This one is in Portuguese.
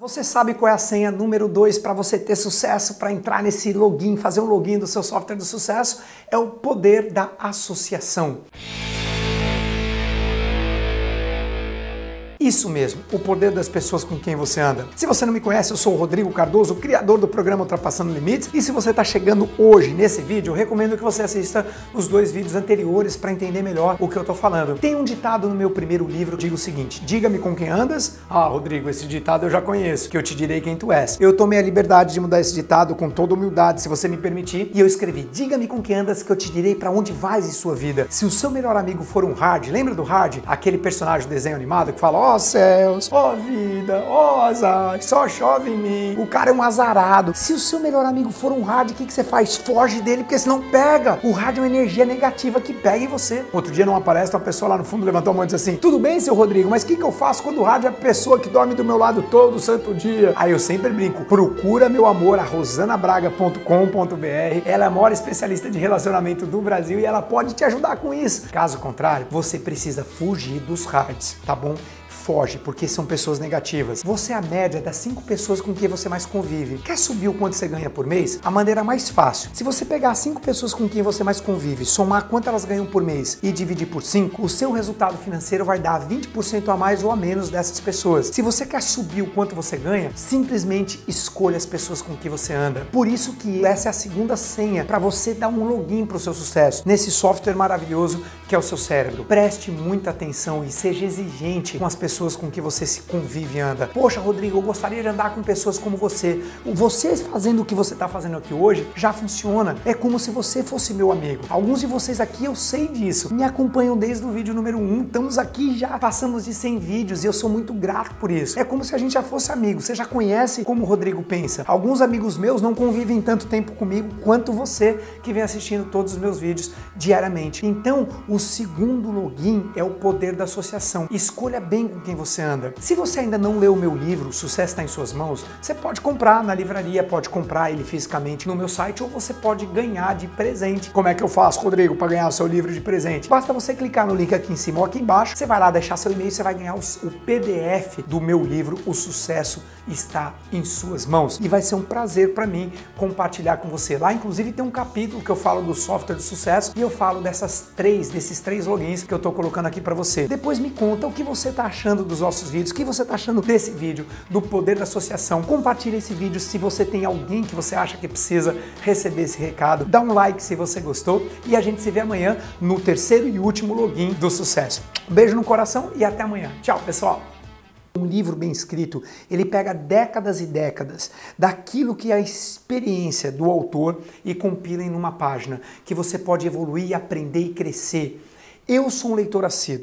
Você sabe qual é a senha número 2 para você ter sucesso, para entrar nesse login, fazer um login do seu software do sucesso? É o poder da associação. Isso mesmo, o poder das pessoas com quem você anda. Se você não me conhece, eu sou o Rodrigo Cardoso, criador do programa Ultrapassando Limites. E se você está chegando hoje nesse vídeo, eu recomendo que você assista os dois vídeos anteriores para entender melhor o que eu estou falando. Tem um ditado no meu primeiro livro, diga o seguinte: diga-me com quem andas. Ah, Rodrigo, esse ditado eu já conheço, que eu te direi quem tu és. Eu tomei a liberdade de mudar esse ditado com toda humildade, se você me permitir, e eu escrevi: diga-me com quem andas, que eu te direi para onde vais em sua vida. Se o seu melhor amigo for um hard, lembra do hard? Aquele personagem do desenho animado que fala: ó, oh, céus, ó oh, vida, ó oh, azar, só chove em mim. O cara é um azarado. Se o seu melhor amigo for um hard, o que, que você faz? Foge dele, porque senão pega. O hard é uma energia negativa que pega em você. Outro dia não aparece uma pessoa lá no fundo levantou a mão e disse assim: Tudo bem, seu Rodrigo, mas o que, que eu faço quando o hard é a pessoa que dorme do meu lado todo santo dia? Aí eu sempre brinco: procura meu amor, a rosanabraga.com.br. Ela é a maior especialista de relacionamento do Brasil e ela pode te ajudar com isso. Caso contrário, você precisa fugir dos hards, tá bom? Foge, porque são pessoas negativas. Você é a média das cinco pessoas com quem você mais convive. Quer subir o quanto você ganha por mês? A maneira mais fácil. Se você pegar cinco pessoas com quem você mais convive, somar quanto elas ganham por mês e dividir por cinco, o seu resultado financeiro vai dar 20% a mais ou a menos dessas pessoas. Se você quer subir o quanto você ganha, simplesmente escolha as pessoas com quem você anda. Por isso que essa é a segunda senha para você dar um login para o seu sucesso nesse software maravilhoso que é o seu cérebro. Preste muita atenção e seja exigente com as pessoas com que você se convive e anda. Poxa, Rodrigo, eu gostaria de andar com pessoas como você. Você fazendo o que você está fazendo aqui hoje já funciona. É como se você fosse meu amigo. Alguns de vocês aqui eu sei disso. Me acompanham desde o vídeo número 1. Estamos aqui já passamos de 100 vídeos e eu sou muito grato por isso. É como se a gente já fosse amigo. Você já conhece como o Rodrigo pensa. Alguns amigos meus não convivem tanto tempo comigo quanto você que vem assistindo todos os meus vídeos diariamente. Então, o segundo login é o poder da associação. Escolha bem com quem você anda. Se você ainda não leu o meu livro, Sucesso está em suas mãos, você pode comprar na livraria, pode comprar ele fisicamente no meu site ou você pode ganhar de presente. Como é que eu faço, Rodrigo, para ganhar o seu livro de presente? Basta você clicar no link aqui em cima ou aqui embaixo, você vai lá deixar seu e-mail, você vai ganhar o PDF do meu livro, O Sucesso está em suas mãos. E vai ser um prazer para mim compartilhar com você. Lá, inclusive, tem um capítulo que eu falo do software de sucesso e eu falo dessas três, desses três logins que eu estou colocando aqui para você. Depois me conta o que você está achando dos nossos vídeos, o que você está achando desse vídeo, do poder da associação. Compartilhe esse vídeo se você tem alguém que você acha que precisa receber esse recado. Dá um like se você gostou e a gente se vê amanhã no terceiro e último login do sucesso. beijo no coração e até amanhã. Tchau, pessoal! Um livro bem escrito, ele pega décadas e décadas daquilo que é a experiência do autor e compila em uma página que você pode evoluir, aprender e crescer. Eu sou um leitor assíduo.